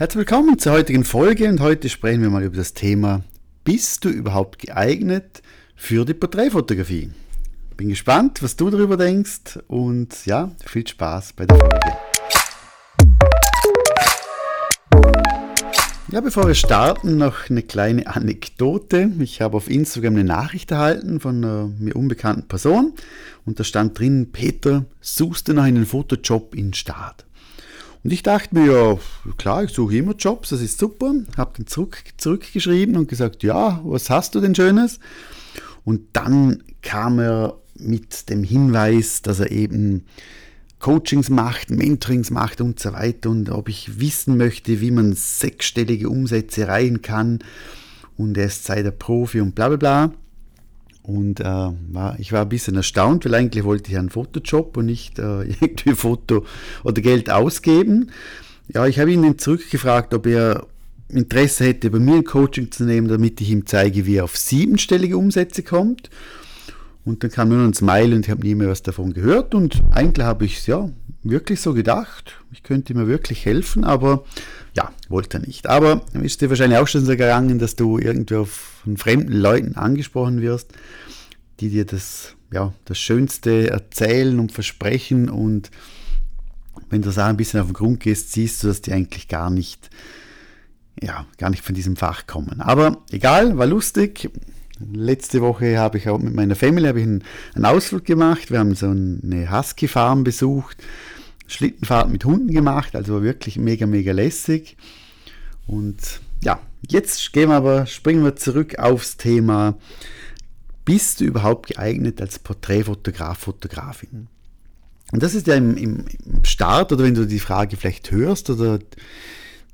Herzlich willkommen zur heutigen Folge und heute sprechen wir mal über das Thema, bist du überhaupt geeignet für die Porträtfotografie? Bin gespannt, was du darüber denkst und ja, viel Spaß bei der Folge. Ja, bevor wir starten, noch eine kleine Anekdote. Ich habe auf Instagram eine Nachricht erhalten von einer mir unbekannten Person und da stand drin, Peter, suchst du noch einen Fotojob in Start? Und ich dachte mir, ja, klar, ich suche immer Jobs, das ist super. Habe dann zurück, zurückgeschrieben und gesagt, ja, was hast du denn Schönes? Und dann kam er mit dem Hinweis, dass er eben Coachings macht, Mentorings macht und so weiter und ob ich wissen möchte, wie man sechsstellige Umsätze erreichen kann und er ist sei der Profi und bla bla bla. Und äh, war, ich war ein bisschen erstaunt, weil eigentlich wollte ich einen Fotojob und nicht äh, irgendwie Foto oder Geld ausgeben. Ja, ich habe ihn zurückgefragt, ob er Interesse hätte, bei mir ein Coaching zu nehmen, damit ich ihm zeige, wie er auf siebenstellige Umsätze kommt. Und dann kam nur ein Smile und ich habe nie mehr was davon gehört. Und eigentlich habe ich es ja wirklich so gedacht. Ich könnte mir wirklich helfen, aber ja, wollte er nicht. Aber ist dir wahrscheinlich auch schon so gegangen, dass du irgendwie von fremden Leuten angesprochen wirst, die dir das, ja, das Schönste erzählen und versprechen. Und wenn du da ein bisschen auf den Grund gehst, siehst du, dass die eigentlich gar nicht, ja, gar nicht von diesem Fach kommen. Aber egal, war lustig. Letzte Woche habe ich auch mit meiner Family habe ich einen, Ausflug gemacht. Wir haben so eine Husky-Farm besucht, Schlittenfahrt mit Hunden gemacht, also wirklich mega, mega lässig. Und ja, jetzt gehen wir aber, springen wir zurück aufs Thema, bist du überhaupt geeignet als Porträtfotograf, Fotografin? Und das ist ja im, im Start, oder wenn du die Frage vielleicht hörst oder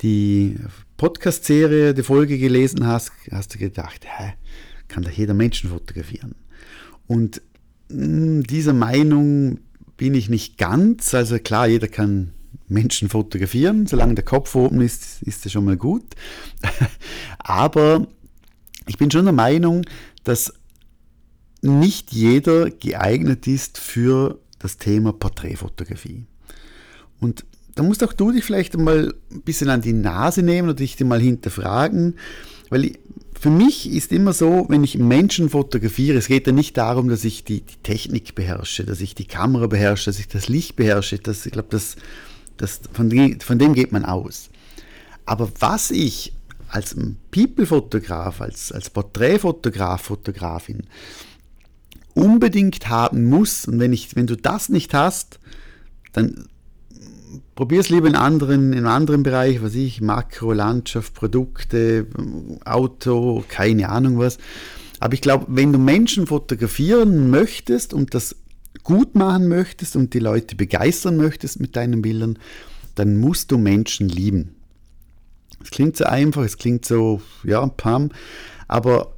die Podcast-Serie, die Folge gelesen hast, hast du gedacht, hä, kann da jeder Menschen fotografieren. Und hm, dieser Meinung bin ich nicht ganz. Also klar, jeder kann Menschen fotografieren, solange der Kopf oben ist, ist das schon mal gut. Aber ich bin schon der Meinung, dass nicht jeder geeignet ist für das Thema Porträtfotografie. Und da musst auch du dich vielleicht mal ein bisschen an die Nase nehmen oder dich mal hinterfragen, weil für mich ist immer so, wenn ich Menschen fotografiere, es geht ja nicht darum, dass ich die, die Technik beherrsche, dass ich die Kamera beherrsche, dass ich das Licht beherrsche. Das, ich glaube, das, das, von, dem, von dem geht man aus. Aber was ich als People-Fotograf, als, als Porträtfotograf, Fotografin unbedingt haben muss, und wenn, ich, wenn du das nicht hast, dann probier es lieber in anderen, in einem anderen Bereich, was ich, Makro, Landschaft, Produkte, Auto, keine Ahnung was. Aber ich glaube, wenn du Menschen fotografieren möchtest und das gut machen möchtest und die Leute begeistern möchtest mit deinen Bildern, dann musst du Menschen lieben. Es klingt so einfach, es klingt so, ja, pam, aber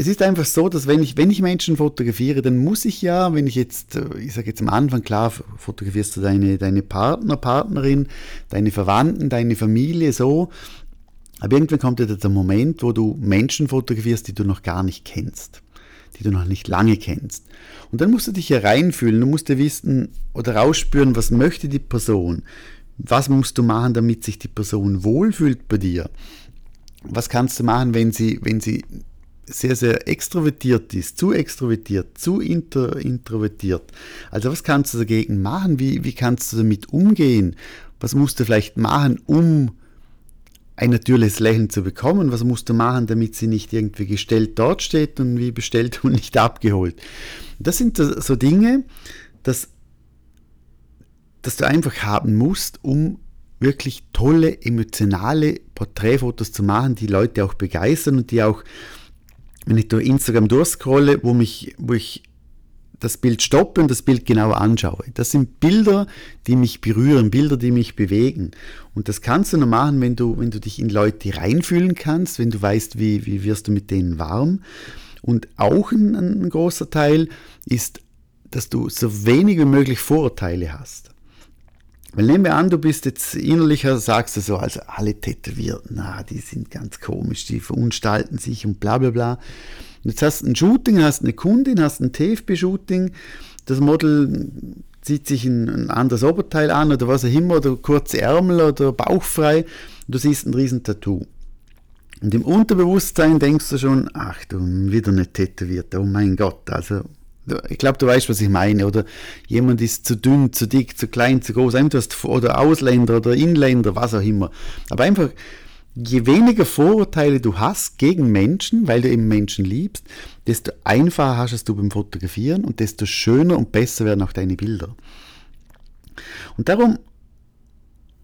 es ist einfach so, dass wenn ich, wenn ich Menschen fotografiere, dann muss ich ja, wenn ich jetzt, äh, ich sage jetzt am Anfang, klar, fotografierst du deine, deine Partner, Partnerin, deine Verwandten, deine Familie so, aber irgendwann kommt ja der Moment, wo du Menschen fotografierst, die du noch gar nicht kennst, die du noch nicht lange kennst. Und dann musst du dich ja reinfühlen, du musst ja wissen oder rausspüren, was möchte die Person, was musst du machen, damit sich die Person wohlfühlt bei dir. Was kannst du machen, wenn sie, wenn sie sehr, sehr extrovertiert ist, zu extrovertiert, zu inter, introvertiert. Also was kannst du dagegen machen? Wie, wie kannst du damit umgehen? Was musst du vielleicht machen, um ein natürliches Lächeln zu bekommen? Was musst du machen, damit sie nicht irgendwie gestellt dort steht und wie bestellt und nicht abgeholt? Das sind so, Dinge, dass, dass du einfach haben musst, um wirklich tolle, emotionale Porträtfotos zu machen, die Leute auch begeistern und die auch wenn ich durch Instagram durchscrolle, wo, mich, wo ich das Bild stoppe und das Bild genauer anschaue. Das sind Bilder, die mich berühren, Bilder, die mich bewegen. Und das kannst du nur machen, wenn du, wenn du dich in Leute reinfühlen kannst, wenn du weißt, wie, wie wirst du mit denen warm. Und auch ein, ein großer Teil ist, dass du so wenig wie möglich Vorurteile hast. Weil nehmen wir an, du bist jetzt innerlicher, sagst du so, also alle Tätowierten, na, die sind ganz komisch, die verunstalten sich und bla bla bla. Und jetzt hast du ein Shooting, hast eine Kundin, hast ein TFB-Shooting, das Model zieht sich ein, ein anderes Oberteil an oder was auch immer, oder kurze Ärmel oder bauchfrei, und du siehst ein riesen Tattoo. Und im Unterbewusstsein denkst du schon, ach du, wieder nicht tätowiert, oh mein Gott, also ich glaube, du weißt, was ich meine. Oder jemand ist zu dünn, zu dick, zu klein, zu groß, oder Ausländer oder Inländer, was auch immer. Aber einfach, je weniger Vorurteile du hast gegen Menschen, weil du eben Menschen liebst, desto einfacher hast es du beim Fotografieren und desto schöner und besser werden auch deine Bilder. Und darum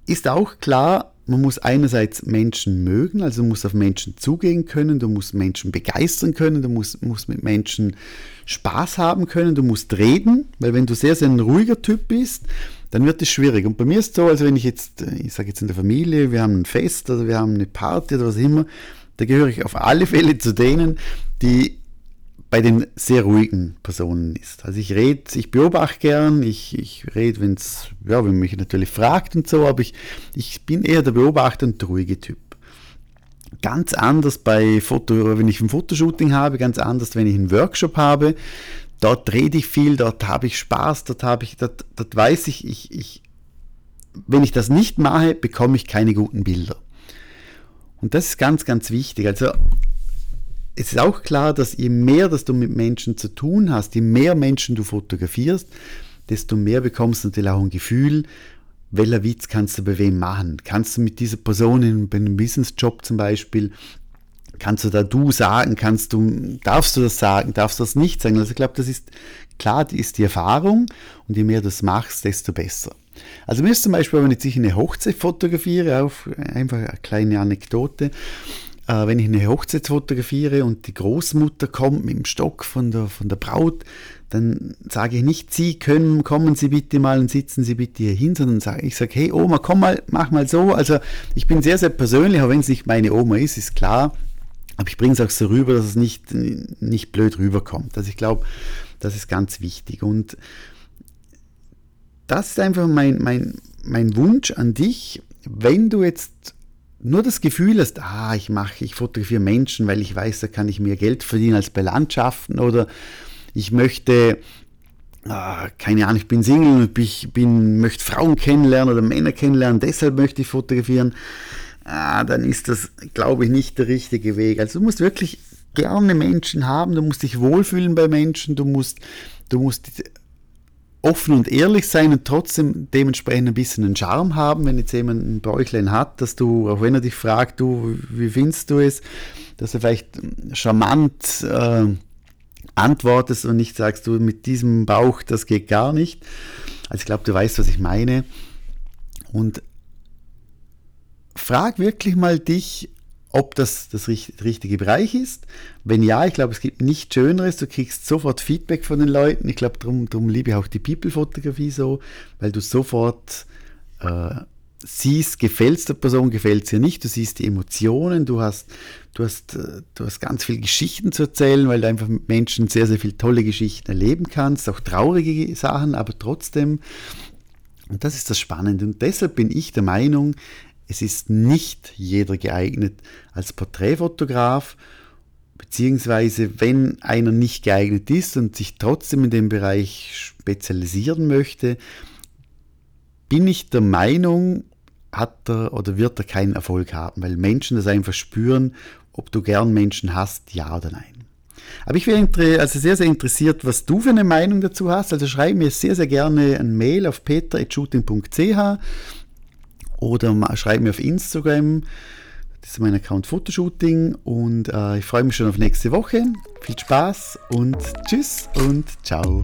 ist auch klar, man muss einerseits Menschen mögen, also du musst auf Menschen zugehen können, du musst Menschen begeistern können, du musst, musst mit Menschen Spaß haben können, du musst reden, weil wenn du sehr, sehr ein ruhiger Typ bist, dann wird es schwierig. Und bei mir ist es so, also wenn ich jetzt, ich sage jetzt in der Familie, wir haben ein Fest oder wir haben eine Party oder was immer, da gehöre ich auf alle Fälle zu denen, die bei den sehr ruhigen Personen ist. Also ich rede, ich beobachte gern, ich, ich rede, wenn's, ja, wenn mich natürlich fragt und so, aber ich, ich bin eher der Beobachter und der ruhige Typ. Ganz anders bei Foto, wenn ich ein Fotoshooting habe, ganz anders, wenn ich einen Workshop habe. Dort rede ich viel, dort habe ich Spaß, dort habe ich, dort, dort weiß ich, ich, ich, wenn ich das nicht mache, bekomme ich keine guten Bilder. Und das ist ganz, ganz wichtig. Also es ist auch klar, dass je mehr, dass du mit Menschen zu tun hast, je mehr Menschen du fotografierst, desto mehr bekommst du natürlich auch ein Gefühl, welcher Witz kannst du bei wem machen. Kannst du mit dieser Person in, einem Businessjob zum Beispiel, kannst du da du sagen, kannst du, darfst du das sagen, darfst du das nicht sagen. Also ich glaube, das ist klar, die ist die Erfahrung und je mehr du das machst, desto besser. Also mir ist zum Beispiel, wenn ich eine Hochzeit fotografiere, auf einfach eine kleine Anekdote, äh, wenn ich eine Hochzeit fotografiere und die Großmutter kommt mit dem Stock von der, von der Braut, dann sage ich nicht, Sie können, kommen Sie bitte mal und sitzen Sie bitte hier hin, sondern sage, ich sage, hey Oma, komm mal, mach mal so. Also ich bin sehr, sehr persönlich, auch wenn es nicht meine Oma ist, ist klar. Aber ich bringe es auch so rüber, dass es nicht, nicht blöd rüberkommt. Also ich glaube, das ist ganz wichtig. Und das ist einfach mein, mein, mein Wunsch an dich, wenn du jetzt nur das Gefühl hast, ah, ich mache, ich fotografiere Menschen, weil ich weiß, da kann ich mehr Geld verdienen als bei Landschaften oder ich möchte, ah, keine Ahnung, ich bin Single und ich bin, möchte Frauen kennenlernen oder Männer kennenlernen, deshalb möchte ich fotografieren, ah, dann ist das, glaube ich, nicht der richtige Weg. Also du musst wirklich gerne Menschen haben, du musst dich wohlfühlen bei Menschen, du musst, du musst offen und ehrlich sein und trotzdem dementsprechend ein bisschen einen Charme haben, wenn jetzt jemand ein Bäuchlein hat, dass du, auch wenn er dich fragt, du, wie findest du es, dass er vielleicht charmant äh, antwortest und nicht sagst, du mit diesem Bauch, das geht gar nicht. Also ich glaube, du weißt, was ich meine. Und frag wirklich mal dich, ob das das richtige Bereich ist. Wenn ja, ich glaube, es gibt nichts Schöneres. Du kriegst sofort Feedback von den Leuten. Ich glaube, darum, darum liebe ich auch die People-Fotografie so, weil du sofort äh, siehst, gefällt es der Person, gefällt es ihr nicht. Du siehst die Emotionen, du hast, du, hast, äh, du hast ganz viele Geschichten zu erzählen, weil du einfach mit Menschen sehr, sehr viele tolle Geschichten erleben kannst, auch traurige Sachen, aber trotzdem. Und das ist das Spannende. Und deshalb bin ich der Meinung, es ist nicht jeder geeignet als Porträtfotograf, beziehungsweise wenn einer nicht geeignet ist und sich trotzdem in dem Bereich spezialisieren möchte, bin ich der Meinung, hat er oder wird er keinen Erfolg haben, weil Menschen das einfach spüren, ob du gern Menschen hast, ja oder nein. Aber ich wäre also sehr, sehr interessiert, was du für eine Meinung dazu hast. Also schreib mir sehr, sehr gerne ein Mail auf peter.shooting.ch oder schreib mir auf Instagram. Das ist mein Account Fotoshooting und äh, ich freue mich schon auf nächste Woche. Viel Spaß und tschüss und ciao.